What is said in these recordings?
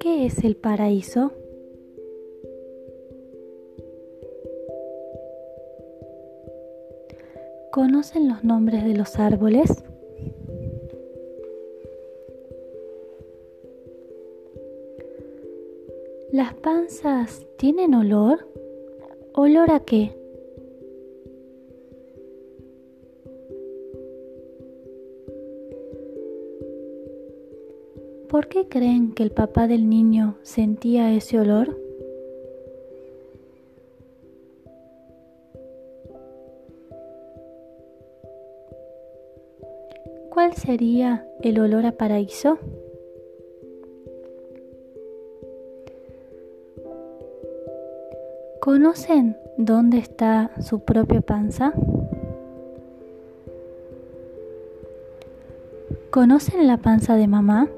¿Qué es el paraíso? ¿Conocen los nombres de los árboles? ¿Las panzas tienen olor? ¿Olor a qué? ¿Por qué creen que el papá del niño sentía ese olor? ¿Cuál sería el olor a paraíso? ¿Conocen dónde está su propia panza? ¿Conocen la panza de mamá?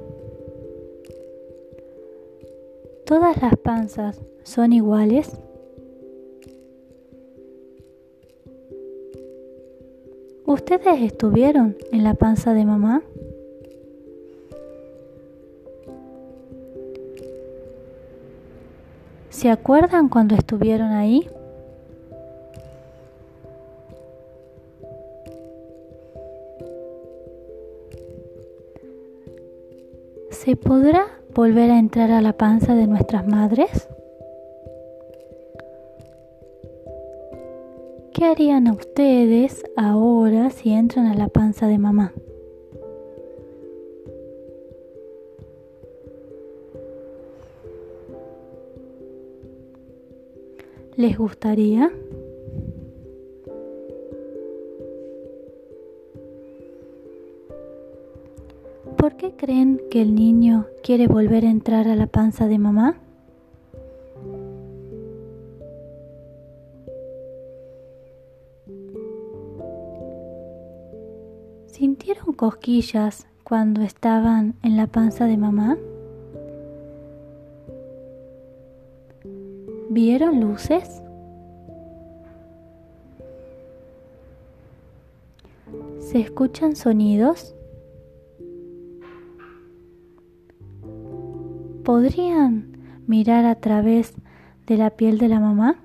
¿Todas las panzas son iguales? ¿Ustedes estuvieron en la panza de mamá? ¿Se acuerdan cuando estuvieron ahí? ¿Se podrá volver a entrar a la panza de nuestras madres? ¿Qué harían ustedes ahora si entran a la panza de mamá? ¿Les gustaría? ¿Por qué creen que el niño quiere volver a entrar a la panza de mamá? ¿Sintieron cosquillas cuando estaban en la panza de mamá? ¿Vieron luces? ¿Se escuchan sonidos? ¿Podrían mirar a través de la piel de la mamá?